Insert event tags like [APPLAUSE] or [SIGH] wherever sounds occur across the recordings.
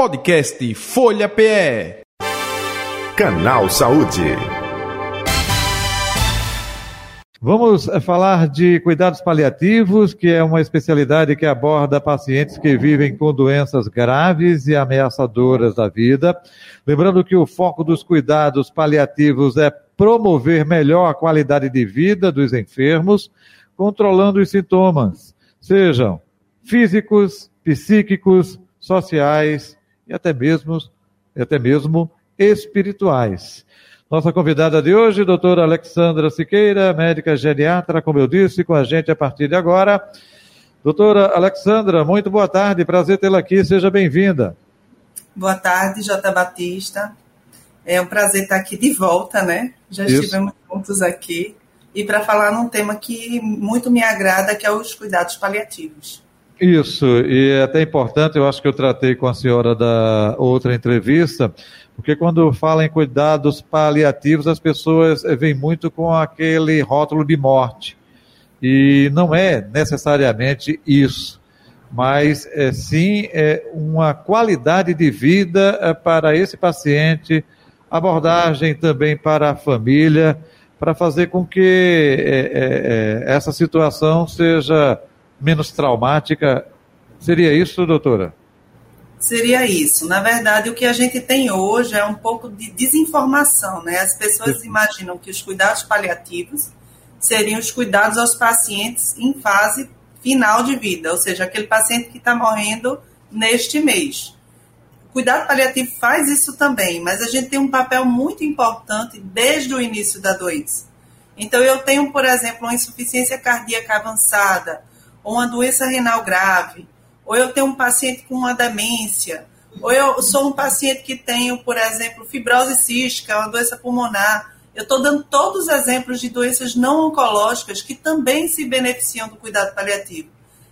Podcast Folha PE. Canal Saúde. Vamos eh, falar de cuidados paliativos, que é uma especialidade que aborda pacientes que vivem com doenças graves e ameaçadoras da vida. Lembrando que o foco dos cuidados paliativos é promover melhor a qualidade de vida dos enfermos, controlando os sintomas, sejam físicos, psíquicos, sociais e até mesmo, até mesmo espirituais. Nossa convidada de hoje, doutora Alexandra Siqueira, médica geriatra, como eu disse, com a gente a partir de agora. Doutora Alexandra, muito boa tarde, prazer tê-la aqui, seja bem-vinda. Boa tarde, J. Batista. É um prazer estar aqui de volta, né? Já Isso. estivemos juntos aqui. E para falar num tema que muito me agrada, que é os cuidados paliativos. Isso, e é até importante, eu acho que eu tratei com a senhora da outra entrevista, porque quando fala em cuidados paliativos, as pessoas eh, vêm muito com aquele rótulo de morte. E não é necessariamente isso, mas é, sim é uma qualidade de vida para esse paciente, abordagem também para a família, para fazer com que é, é, essa situação seja menos traumática. Seria isso, doutora? Seria isso. Na verdade, o que a gente tem hoje é um pouco de desinformação, né? As pessoas imaginam que os cuidados paliativos seriam os cuidados aos pacientes em fase final de vida, ou seja, aquele paciente que está morrendo neste mês. O cuidado paliativo faz isso também, mas a gente tem um papel muito importante desde o início da doença. Então, eu tenho, por exemplo, uma insuficiência cardíaca avançada, ou uma doença renal grave, ou eu tenho um paciente com uma demência, ou eu sou um paciente que tenho, por exemplo, fibrose cística, uma doença pulmonar. Eu estou dando todos os exemplos de doenças não oncológicas que também se beneficiam do cuidado paliativo.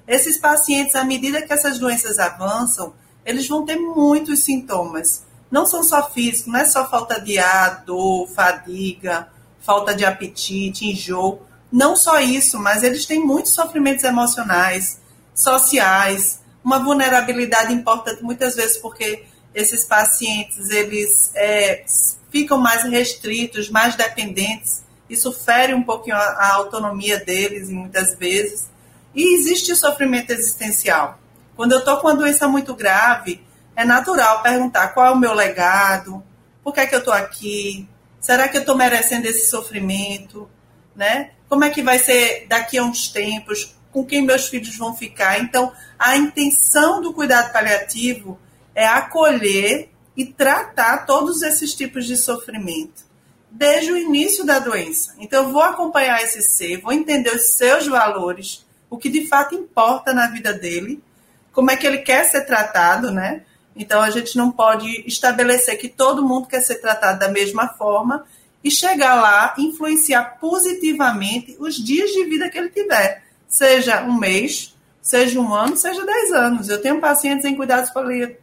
Esses pacientes, à medida que essas doenças avançam, eles vão ter muitos sintomas. Não são só físicos, não é só falta de ar, dor, fadiga, falta de apetite, enjoo. Não só isso, mas eles têm muitos sofrimentos emocionais, sociais, uma vulnerabilidade importante muitas vezes porque esses pacientes eles é, ficam mais restritos, mais dependentes. Isso fere um pouquinho a, a autonomia deles, muitas vezes. E existe sofrimento existencial. Quando eu estou com uma doença muito grave, é natural perguntar qual é o meu legado, por que, é que eu estou aqui, será que eu estou merecendo esse sofrimento, né? Como é que vai ser daqui a uns tempos? Com quem meus filhos vão ficar? Então, a intenção do cuidado paliativo é acolher e tratar todos esses tipos de sofrimento desde o início da doença. Então, eu vou acompanhar esse ser, vou entender os seus valores, o que de fato importa na vida dele, como é que ele quer ser tratado, né? Então, a gente não pode estabelecer que todo mundo quer ser tratado da mesma forma e chegar lá, influenciar positivamente os dias de vida que ele tiver, seja um mês, seja um ano, seja dez anos. Eu tenho pacientes em cuidados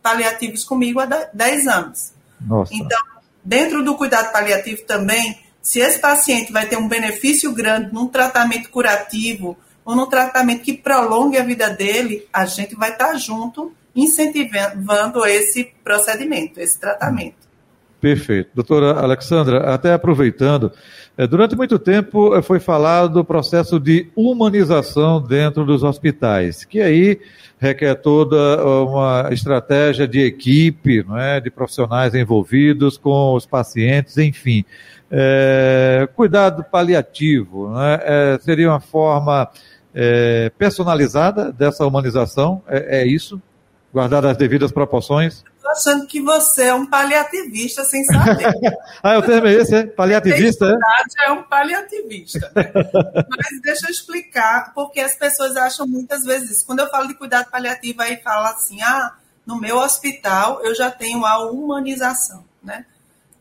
paliativos comigo há dez anos. Nossa. Então, dentro do cuidado paliativo também, se esse paciente vai ter um benefício grande num tratamento curativo ou num tratamento que prolongue a vida dele, a gente vai estar junto incentivando esse procedimento, esse tratamento. Perfeito. Doutora Alexandra, até aproveitando, eh, durante muito tempo eh, foi falado do processo de humanização dentro dos hospitais, que aí requer toda uma estratégia de equipe, não é, de profissionais envolvidos com os pacientes, enfim. É, cuidado paliativo, né, é, seria uma forma é, personalizada dessa humanização, é, é isso? Guardar as devidas proporções? Achando que você é um paliativista sem saber. [LAUGHS] ah, o termo é esse, é? Paliativista, é? é um paliativista. Né? [LAUGHS] Mas deixa eu explicar, porque as pessoas acham muitas vezes isso. Quando eu falo de cuidado paliativo, aí fala assim, ah, no meu hospital eu já tenho a humanização, né?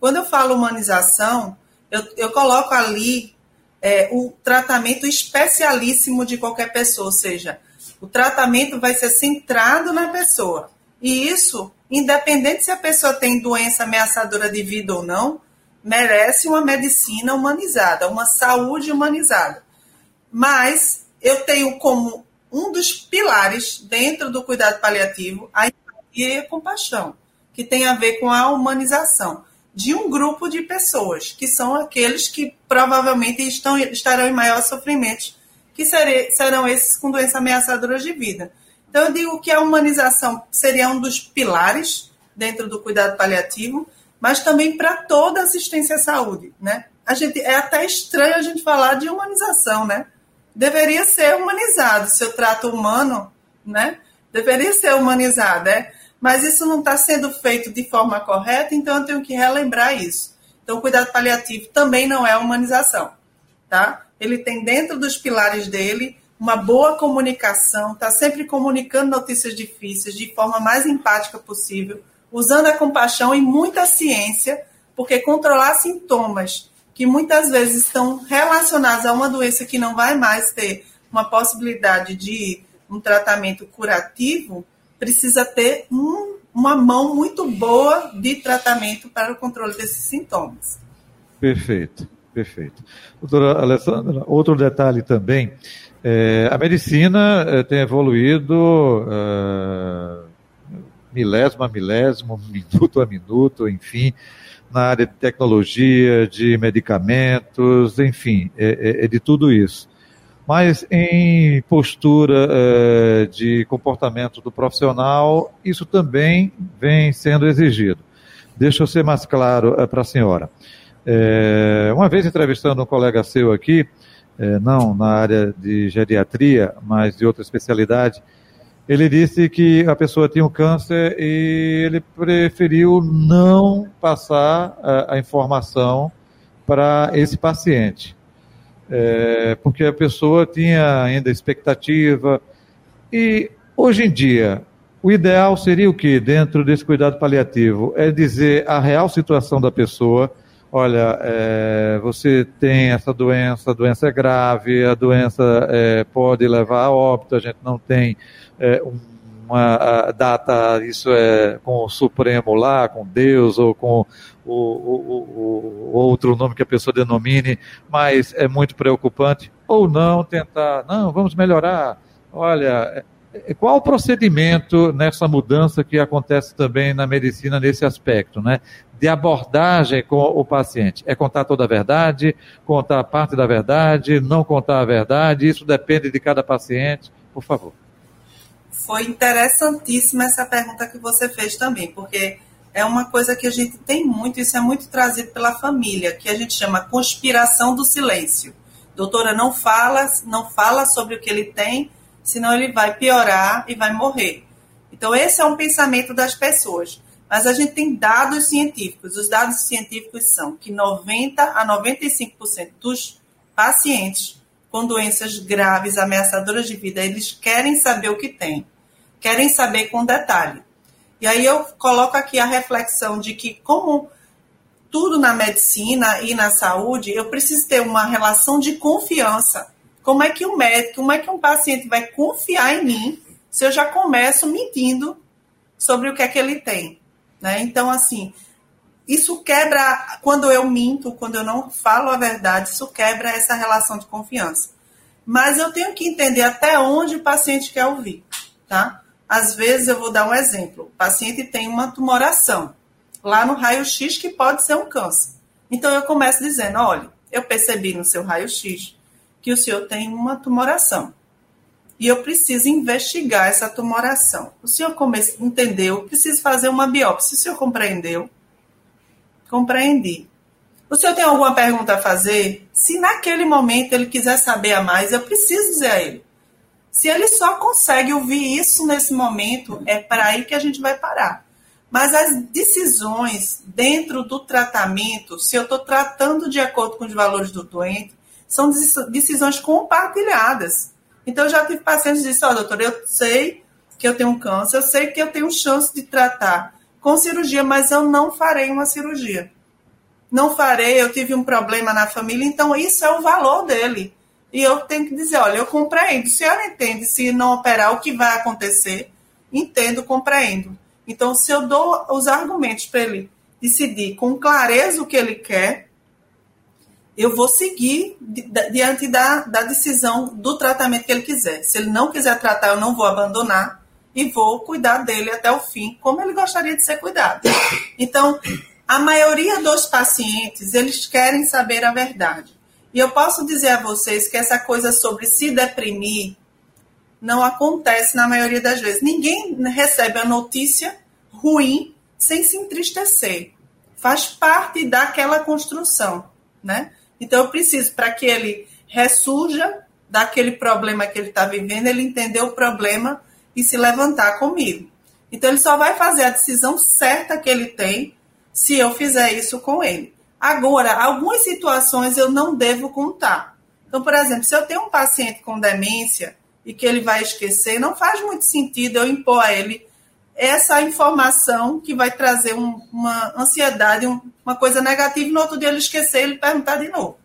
Quando eu falo humanização, eu, eu coloco ali é, o tratamento especialíssimo de qualquer pessoa, ou seja, o tratamento vai ser centrado na pessoa. E isso, independente se a pessoa tem doença ameaçadora de vida ou não, merece uma medicina humanizada, uma saúde humanizada. Mas eu tenho como um dos pilares dentro do cuidado paliativo a empatia e a compaixão. que tem a ver com a humanização de um grupo de pessoas, que são aqueles que provavelmente estão, estarão em maior sofrimento, que serão esses com doenças ameaçadoras de vida. Então, eu digo que a humanização seria um dos pilares dentro do cuidado paliativo, mas também para toda assistência à saúde, né? A gente, é até estranho a gente falar de humanização, né? Deveria ser humanizado. Se eu trato humano, né? Deveria ser humanizado, né? Mas isso não está sendo feito de forma correta, então eu tenho que relembrar isso. Então, o cuidado paliativo também não é humanização, tá? Ele tem dentro dos pilares dele uma boa comunicação, está sempre comunicando notícias difíceis de forma mais empática possível, usando a compaixão e muita ciência, porque controlar sintomas que muitas vezes estão relacionados a uma doença que não vai mais ter uma possibilidade de um tratamento curativo, precisa ter um, uma mão muito boa de tratamento para o controle desses sintomas. Perfeito, perfeito. Doutora Alessandra, outro detalhe também, é, a medicina é, tem evoluído é, milésimo a milésimo, [LAUGHS] minuto a minuto, enfim, na área de tecnologia, de medicamentos, enfim, é, é, de tudo isso. Mas em postura de comportamento do profissional, isso também vem sendo exigido. Deixa eu ser mais claro para a senhora. Uma vez entrevistando um colega seu aqui, é, não na área de geriatria, mas de outra especialidade, ele disse que a pessoa tinha um câncer e ele preferiu não passar a, a informação para esse paciente, é, porque a pessoa tinha ainda expectativa. E hoje em dia, o ideal seria o que dentro desse cuidado paliativo? É dizer a real situação da pessoa. Olha, é, você tem essa doença, a doença é grave, a doença é, pode levar a óbito, a gente não tem é, uma data, isso é com o Supremo lá, com Deus ou com o, o, o, outro nome que a pessoa denomine, mas é muito preocupante. Ou não tentar, não, vamos melhorar. Olha, qual o procedimento nessa mudança que acontece também na medicina nesse aspecto, né? De abordagem com o paciente. É contar toda a verdade, contar parte da verdade, não contar a verdade, isso depende de cada paciente. Por favor. Foi interessantíssima essa pergunta que você fez também, porque é uma coisa que a gente tem muito, isso é muito trazido pela família, que a gente chama conspiração do silêncio. Doutora não fala, não fala sobre o que ele tem, senão ele vai piorar e vai morrer. Então esse é um pensamento das pessoas. Mas a gente tem dados científicos. Os dados científicos são que 90 a 95% dos pacientes com doenças graves, ameaçadoras de vida, eles querem saber o que tem, querem saber com detalhe. E aí eu coloco aqui a reflexão de que, como tudo na medicina e na saúde, eu preciso ter uma relação de confiança. Como é que o médico, como é que um paciente vai confiar em mim se eu já começo mentindo sobre o que é que ele tem? Né? Então, assim, isso quebra, quando eu minto, quando eu não falo a verdade, isso quebra essa relação de confiança. Mas eu tenho que entender até onde o paciente quer ouvir, tá? Às vezes eu vou dar um exemplo. O paciente tem uma tumoração lá no raio-x que pode ser um câncer. Então eu começo dizendo: olha, eu percebi no seu raio-x que o senhor tem uma tumoração. E eu preciso investigar essa tumoração. O senhor entendeu? Preciso fazer uma biópsia. O senhor compreendeu? Compreendi. O senhor tem alguma pergunta a fazer? Se naquele momento ele quiser saber a mais, eu preciso dizer a ele. Se ele só consegue ouvir isso nesse momento, é para aí que a gente vai parar. Mas as decisões dentro do tratamento, se eu estou tratando de acordo com os valores do doente, são decisões compartilhadas. Então, eu já tive pacientes que disseram, oh, eu sei que eu tenho um câncer, eu sei que eu tenho chance de tratar com cirurgia, mas eu não farei uma cirurgia. Não farei, eu tive um problema na família, então isso é o valor dele. E eu tenho que dizer, olha, eu compreendo. Se ela entende, se não operar, o que vai acontecer, entendo, compreendo. Então, se eu dou os argumentos para ele decidir com clareza o que ele quer, eu vou seguir diante da, da decisão do tratamento que ele quiser. Se ele não quiser tratar, eu não vou abandonar e vou cuidar dele até o fim, como ele gostaria de ser cuidado. Então, a maioria dos pacientes, eles querem saber a verdade. E eu posso dizer a vocês que essa coisa sobre se deprimir não acontece na maioria das vezes. Ninguém recebe a notícia ruim sem se entristecer. Faz parte daquela construção, né? Então eu preciso para que ele ressurja daquele problema que ele está vivendo, ele entender o problema e se levantar comigo. Então ele só vai fazer a decisão certa que ele tem se eu fizer isso com ele. Agora, algumas situações eu não devo contar. Então, por exemplo, se eu tenho um paciente com demência e que ele vai esquecer, não faz muito sentido eu impor a ele essa informação que vai trazer um, uma ansiedade, um, uma coisa negativa, e no outro dia ele esquecer e ele perguntar de novo.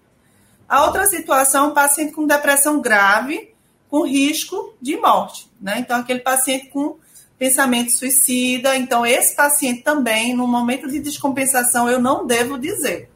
A outra situação, um paciente com depressão grave, com risco de morte. Né? Então, aquele paciente com pensamento suicida. Então, esse paciente também, no momento de descompensação, eu não devo dizer.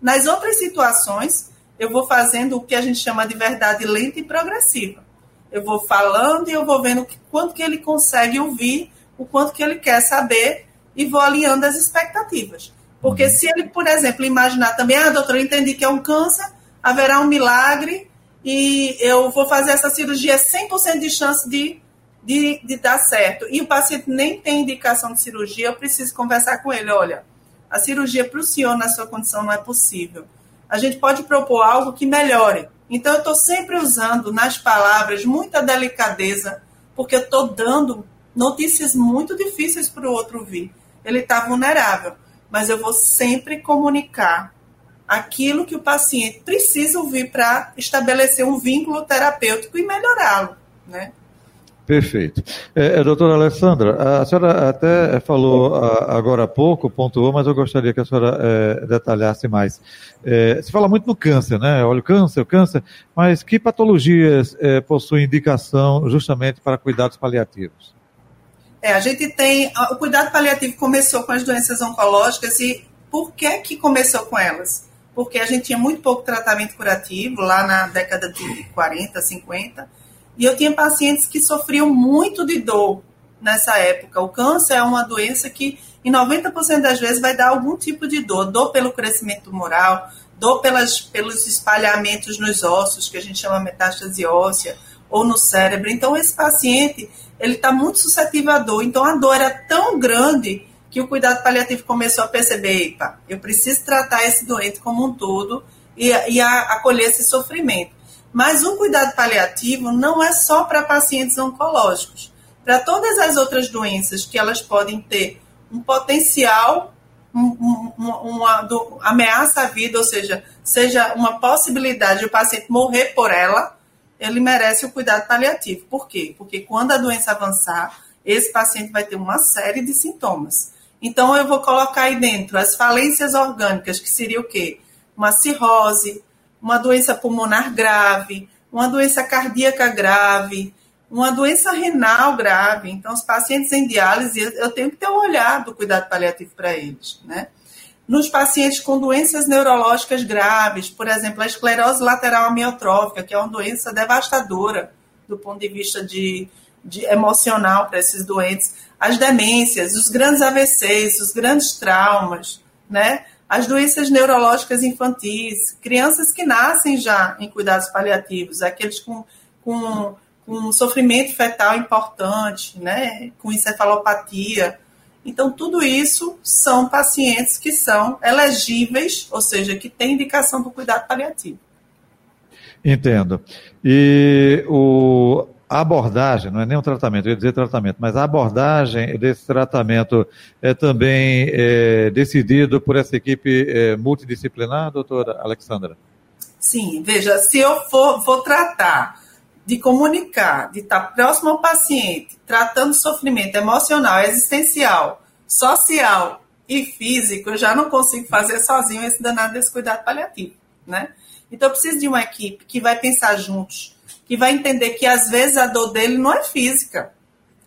Nas outras situações, eu vou fazendo o que a gente chama de verdade lenta e progressiva. Eu vou falando e eu vou vendo quanto que ele consegue ouvir, o quanto que ele quer saber e vou alinhando as expectativas. Porque uhum. se ele, por exemplo, imaginar também, ah, doutora, eu entendi que é um câncer, haverá um milagre e eu vou fazer essa cirurgia 100% de chance de, de, de dar certo. E o paciente nem tem indicação de cirurgia, eu preciso conversar com ele, olha, a cirurgia para o senhor na sua condição não é possível. A gente pode propor algo que melhore. Então, eu estou sempre usando nas palavras muita delicadeza, porque eu estou dando notícias muito difíceis para o outro ouvir. Ele está vulnerável, mas eu vou sempre comunicar aquilo que o paciente precisa ouvir para estabelecer um vínculo terapêutico e melhorá-lo, né? Perfeito. É, é, doutora Alessandra, a senhora até falou agora há pouco, pontuou, mas eu gostaria que a senhora é, detalhasse mais. É, se fala muito no câncer, né? Olha, o câncer, o câncer, mas que patologias é, possuem indicação justamente para cuidados paliativos? É, a gente tem. O cuidado paliativo começou com as doenças oncológicas e por que, que começou com elas? porque a gente tinha muito pouco tratamento curativo lá na década de 40, 50, e eu tinha pacientes que sofriam muito de dor nessa época. O câncer é uma doença que, em 90% das vezes, vai dar algum tipo de dor, dor pelo crescimento tumoral, dor pelas, pelos espalhamentos nos ossos, que a gente chama metástase óssea, ou no cérebro. Então, esse paciente, ele está muito suscetível à dor. Então, a dor era tão grande que o cuidado paliativo começou a perceber, epa, eu preciso tratar esse doente como um todo e, e a, acolher esse sofrimento. Mas o cuidado paliativo não é só para pacientes oncológicos. Para todas as outras doenças que elas podem ter um potencial, um, um, uma do, ameaça à vida, ou seja, seja uma possibilidade de o paciente morrer por ela, ele merece o cuidado paliativo. Por quê? Porque quando a doença avançar, esse paciente vai ter uma série de sintomas. Então, eu vou colocar aí dentro as falências orgânicas, que seria o quê? Uma cirrose, uma doença pulmonar grave, uma doença cardíaca grave, uma doença renal grave. Então, os pacientes em diálise, eu tenho que ter um olhar do cuidado paliativo para eles, né? Nos pacientes com doenças neurológicas graves, por exemplo, a esclerose lateral amiotrófica, que é uma doença devastadora do ponto de vista de, de emocional para esses doentes, as demências, os grandes AVCs, os grandes traumas, né? as doenças neurológicas infantis, crianças que nascem já em cuidados paliativos, aqueles com, com, com sofrimento fetal importante, né? com encefalopatia. Então, tudo isso são pacientes que são elegíveis, ou seja, que têm indicação do cuidado paliativo. Entendo. E o, a abordagem, não é nem um tratamento, eu ia dizer tratamento, mas a abordagem desse tratamento é também é, decidido por essa equipe é, multidisciplinar, doutora Alexandra? Sim, veja, se eu for, for tratar de comunicar, de estar próximo ao paciente, tratando sofrimento emocional, existencial, social e físico, eu já não consigo fazer sozinho esse danado desse cuidado paliativo, né? Então eu preciso de uma equipe que vai pensar juntos, que vai entender que às vezes a dor dele não é física.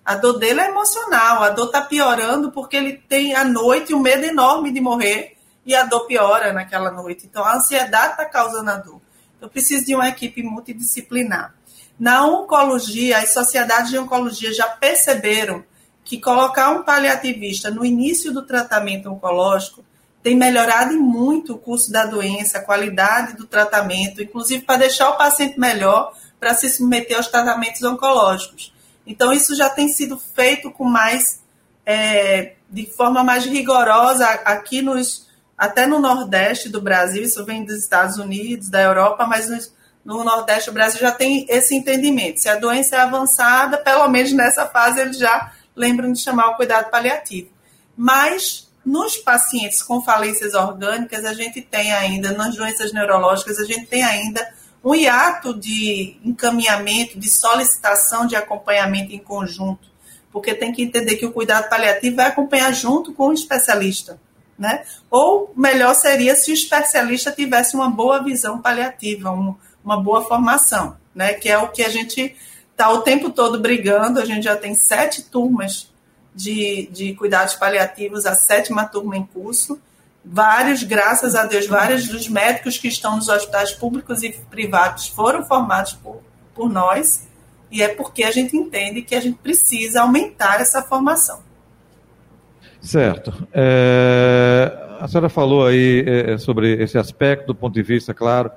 A dor dele é emocional, a dor está piorando porque ele tem à noite um medo enorme de morrer e a dor piora naquela noite. Então a ansiedade está causando a dor. Eu preciso de uma equipe multidisciplinar. Na oncologia, as sociedades de oncologia já perceberam que colocar um paliativista no início do tratamento oncológico tem melhorado muito o curso da doença, a qualidade do tratamento, inclusive para deixar o paciente melhor para se submeter aos tratamentos oncológicos. Então, isso já tem sido feito com mais, é, de forma mais rigorosa aqui nos, até no Nordeste do Brasil, isso vem dos Estados Unidos, da Europa, mas nos, no Nordeste do Brasil já tem esse entendimento. Se a doença é avançada, pelo menos nessa fase eles já lembram de chamar o cuidado paliativo. Mas nos pacientes com falências orgânicas, a gente tem ainda, nas doenças neurológicas, a gente tem ainda um hiato de encaminhamento, de solicitação de acompanhamento em conjunto, porque tem que entender que o cuidado paliativo vai acompanhar junto com o especialista. Né? Ou melhor seria se o especialista tivesse uma boa visão paliativa, um, uma boa formação, né? que é o que a gente está o tempo todo brigando. A gente já tem sete turmas de, de cuidados paliativos, a sétima turma em curso. Vários, graças a Deus, vários dos médicos que estão nos hospitais públicos e privados foram formados por, por nós, e é porque a gente entende que a gente precisa aumentar essa formação. Certo. É, a senhora falou aí é, sobre esse aspecto do ponto de vista, claro,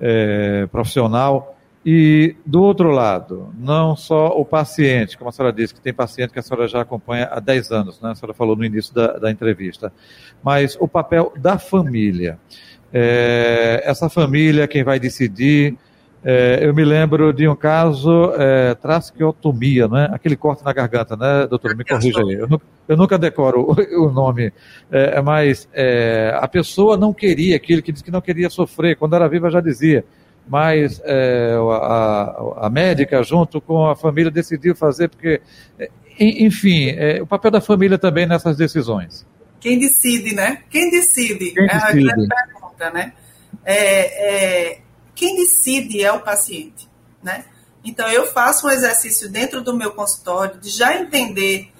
é, profissional, e, do outro lado, não só o paciente, como a senhora disse, que tem paciente que a senhora já acompanha há 10 anos, né? a senhora falou no início da, da entrevista, mas o papel da família. É, essa família, quem vai decidir. É, eu me lembro de um caso, é, trasqueotomia, né? aquele corte na garganta, né, doutor? Me corrija aí. Eu, eu nunca decoro o, [LAUGHS] o nome, é, mas é, a pessoa não queria aquilo, que disse que não queria sofrer, quando era viva já dizia mas é, a, a, médica, junto com a família, decidiu fazer, porque, é, enfim, é, o papel da família também nessas decisões. Quem decide, né? Quem decide? Quem é a grande pergunta, né? É, é, quem decide é o paciente, né? Então, eu faço um exercício dentro do meu consultório de já entender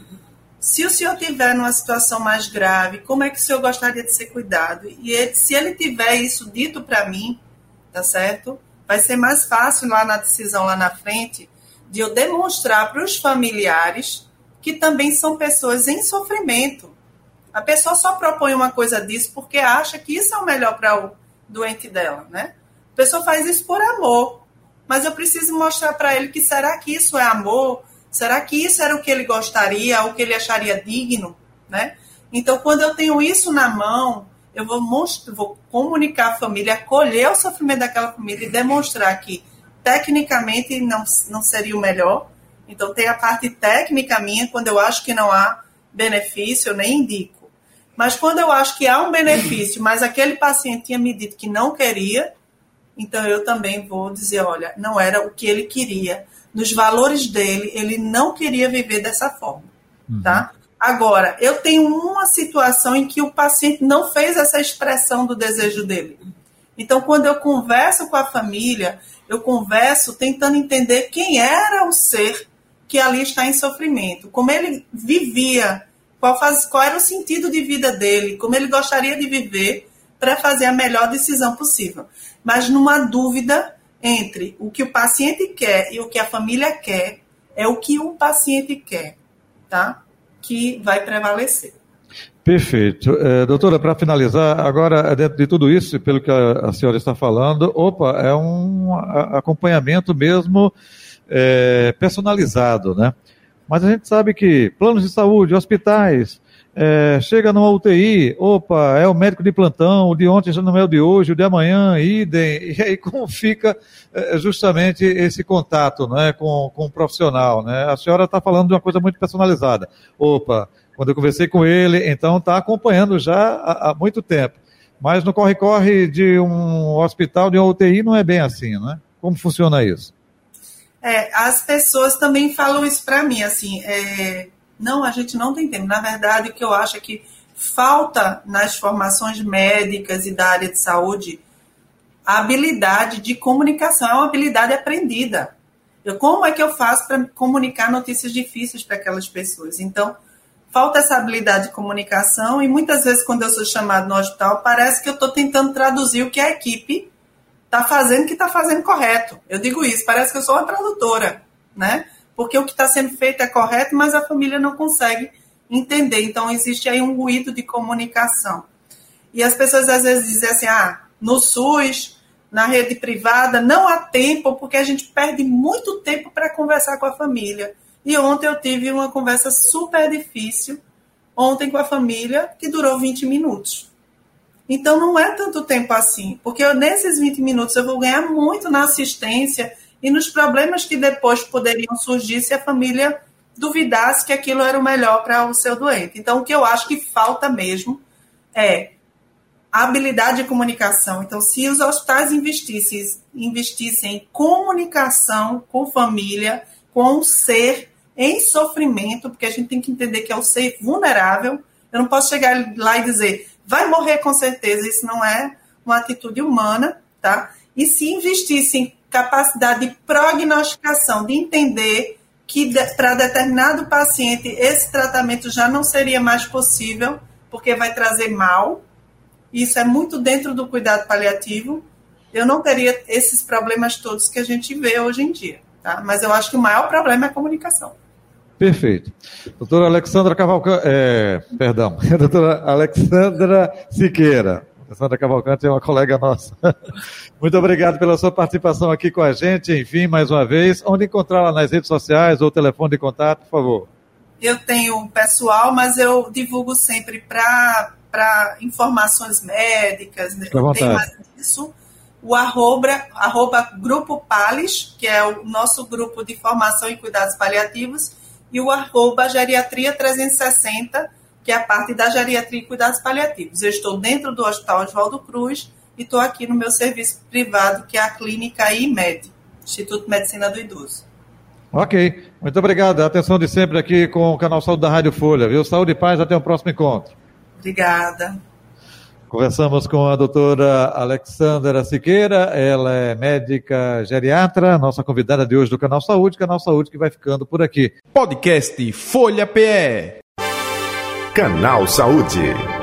se o senhor tiver numa situação mais grave, como é que o senhor gostaria de ser cuidado? E ele, se ele tiver isso dito para mim, tá certo? Vai ser mais fácil lá na decisão lá na frente de eu demonstrar para os familiares que também são pessoas em sofrimento. A pessoa só propõe uma coisa disso porque acha que isso é o melhor para o doente dela, né? A pessoa faz isso por amor, mas eu preciso mostrar para ele que será que isso é amor? Será que isso era o que ele gostaria, o que ele acharia digno, né? Então, quando eu tenho isso na mão, eu vou, mostrar, vou comunicar à família, acolher o sofrimento daquela família e demonstrar que tecnicamente não, não seria o melhor. Então, tem a parte técnica minha, quando eu acho que não há benefício, eu nem indico. Mas quando eu acho que há um benefício, mas aquele paciente tinha me dito que não queria, então eu também vou dizer, olha, não era o que ele queria. Nos valores dele, ele não queria viver dessa forma, tá? Uhum. Agora, eu tenho uma situação em que o paciente não fez essa expressão do desejo dele. Então, quando eu converso com a família, eu converso tentando entender quem era o ser que ali está em sofrimento, como ele vivia, qual, faz, qual era o sentido de vida dele, como ele gostaria de viver para fazer a melhor decisão possível. Mas numa dúvida entre o que o paciente quer e o que a família quer, é o que o paciente quer, tá? que vai prevalecer. Perfeito. É, doutora, para finalizar, agora, dentro de tudo isso, pelo que a, a, senhora está falando, opa, é um acompanhamento mesmo é, personalizado, né? Mas a gente sabe que planos de saúde, hospitais, é, chega numa UTI, opa, é o médico de plantão, o de ontem já não é o de hoje, o de amanhã, idem, [LAUGHS] e aí como fica é, justamente esse contato né, com, com o profissional, né? A senhora está falando de uma coisa muito personalizada. Opa, quando eu conversei com ele, então está acompanhando já há, há, muito tempo. Mas no corre-corre de um hospital, de uma UTI, não é bem assim, né? Como funciona isso? É, as pessoas também falam isso para mim, assim, é, não, a gente não tem tempo. Na verdade, o que eu acho é que falta nas formações médicas e da área de saúde a habilidade de comunicação. É uma habilidade aprendida. Eu, como é que eu faço para comunicar notícias difíceis para aquelas pessoas? Então, falta essa habilidade de comunicação e muitas vezes quando eu sou chamado no hospital, parece que eu estou tentando traduzir o que a equipe está fazendo que está fazendo correto. Eu digo isso, parece que eu sou uma tradutora, né? Porque o que está sendo feito é correto, mas a família não consegue entender. Então, existe aí um ruído de comunicação. E as pessoas às vezes dizem assim: ah, no SUS, na rede privada, não há tempo, porque a gente perde muito tempo para conversar com a família. E ontem eu tive uma conversa super difícil, ontem com a família, que durou 20 minutos. Então não é tanto tempo assim, porque eu, nesses 20 minutos eu vou ganhar muito na assistência e nos problemas que depois poderiam surgir se a família duvidasse que aquilo era o melhor para o seu doente. Então o que eu acho que falta mesmo é a habilidade de comunicação. Então, se os hospitais investissem, investissem em comunicação com família, com o ser em sofrimento, porque a gente tem que entender que é o ser vulnerável. Eu não posso chegar lá e dizer, vai morrer com certeza. Isso não é uma atitude humana, tá? E se investisse em capacidade de prognosticação, de entender que de, para determinado paciente esse tratamento já não seria mais possível, porque vai trazer mal, isso é muito dentro do cuidado paliativo, eu não teria esses problemas todos que a gente vê hoje em dia. Tá? Mas eu acho que o maior problema é a comunicação. Perfeito. Doutora Alexandra Cavalcante, é, perdão, [LAUGHS] doutora Alexandra Siqueira. Alexandra Cavalcante é uma colega nossa. [LAUGHS] Muito obrigado pela sua participação aqui com a gente, enfim, mais uma vez. Onde encontrá-la nas redes sociais ou telefone de contato, por favor? Eu tenho pessoal, mas eu divulgo sempre para informações médicas, né? tem mais isso. O arroba, arroba Grupo Pales, que é o nosso grupo de formação em cuidados paliativos, e o arroba Geriatria 360, que é a parte da geriatria e cuidados paliativos. Eu estou dentro do Hospital Oswaldo Cruz e estou aqui no meu serviço privado, que é a Clínica IMED, Instituto de Medicina do Idoso. Ok, muito obrigado. Atenção de sempre aqui com o canal Saúde da Rádio Folha, viu? Saúde e paz, até o próximo encontro. Obrigada. Conversamos com a doutora Alexandra Siqueira, ela é médica geriatra, nossa convidada de hoje do Canal Saúde, Canal Saúde que vai ficando por aqui. Podcast Folha PE. Canal Saúde.